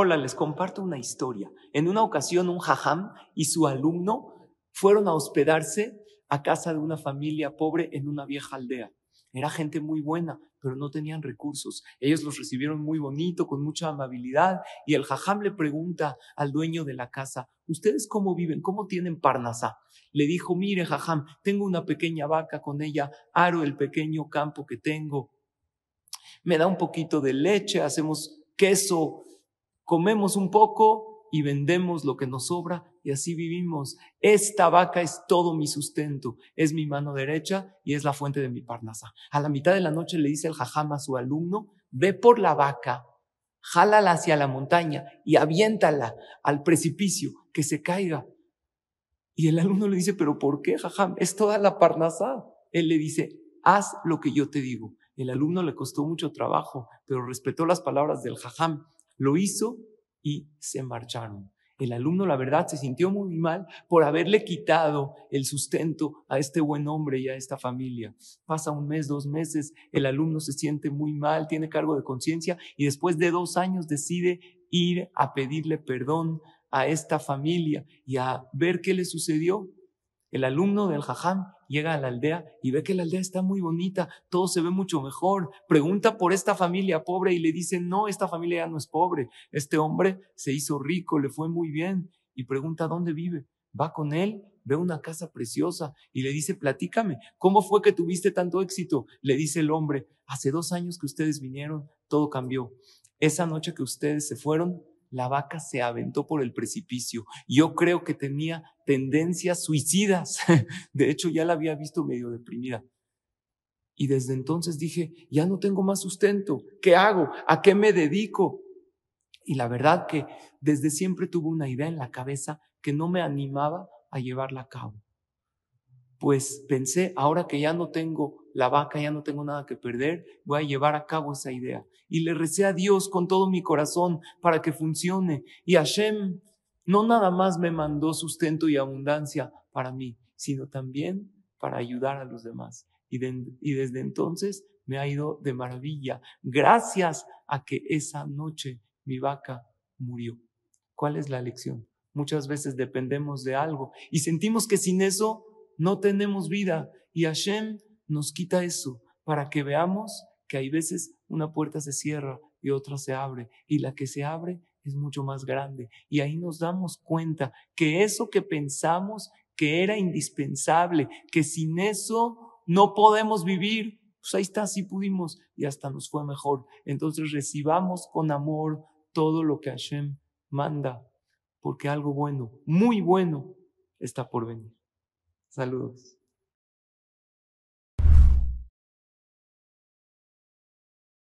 Hola, les comparto una historia. En una ocasión, un jajam y su alumno fueron a hospedarse a casa de una familia pobre en una vieja aldea. Era gente muy buena, pero no tenían recursos. Ellos los recibieron muy bonito, con mucha amabilidad, y el jajam le pregunta al dueño de la casa, ¿ustedes cómo viven? ¿Cómo tienen parnasá? Le dijo, mire, jajam, tengo una pequeña vaca, con ella aro el pequeño campo que tengo. Me da un poquito de leche, hacemos queso, comemos un poco y vendemos lo que nos sobra y así vivimos. Esta vaca es todo mi sustento, es mi mano derecha y es la fuente de mi parnasa. A la mitad de la noche le dice el jajam a su alumno, ve por la vaca, jálala hacia la montaña y aviéntala al precipicio, que se caiga. Y el alumno le dice, pero ¿por qué, jajam? Es toda la parnasa. Él le dice, haz lo que yo te digo. El alumno le costó mucho trabajo, pero respetó las palabras del jajam, lo hizo y se marcharon. El alumno, la verdad, se sintió muy mal por haberle quitado el sustento a este buen hombre y a esta familia. Pasa un mes, dos meses, el alumno se siente muy mal, tiene cargo de conciencia y después de dos años decide ir a pedirle perdón a esta familia y a ver qué le sucedió. El alumno del jajam llega a la aldea y ve que la aldea está muy bonita, todo se ve mucho mejor. Pregunta por esta familia pobre y le dice, no, esta familia ya no es pobre. Este hombre se hizo rico, le fue muy bien. Y pregunta dónde vive. Va con él, ve una casa preciosa y le dice, platícame, ¿cómo fue que tuviste tanto éxito? Le dice el hombre, hace dos años que ustedes vinieron, todo cambió. Esa noche que ustedes se fueron, la vaca se aventó por el precipicio. Yo creo que tenía tendencias suicidas. De hecho, ya la había visto medio deprimida. Y desde entonces dije, ya no tengo más sustento. ¿Qué hago? ¿A qué me dedico? Y la verdad que desde siempre tuve una idea en la cabeza que no me animaba a llevarla a cabo. Pues pensé, ahora que ya no tengo la vaca, ya no tengo nada que perder, voy a llevar a cabo esa idea. Y le recé a Dios con todo mi corazón para que funcione. Y Hashem no nada más me mandó sustento y abundancia para mí, sino también para ayudar a los demás. Y, y desde entonces me ha ido de maravilla, gracias a que esa noche mi vaca murió. ¿Cuál es la lección? Muchas veces dependemos de algo y sentimos que sin eso no tenemos vida. Y Hashem nos quita eso para que veamos que hay veces una puerta se cierra y otra se abre y la que se abre es mucho más grande y ahí nos damos cuenta que eso que pensamos que era indispensable, que sin eso no podemos vivir, pues ahí está, sí pudimos y hasta nos fue mejor. Entonces recibamos con amor todo lo que Hashem manda, porque algo bueno, muy bueno, está por venir. Saludos.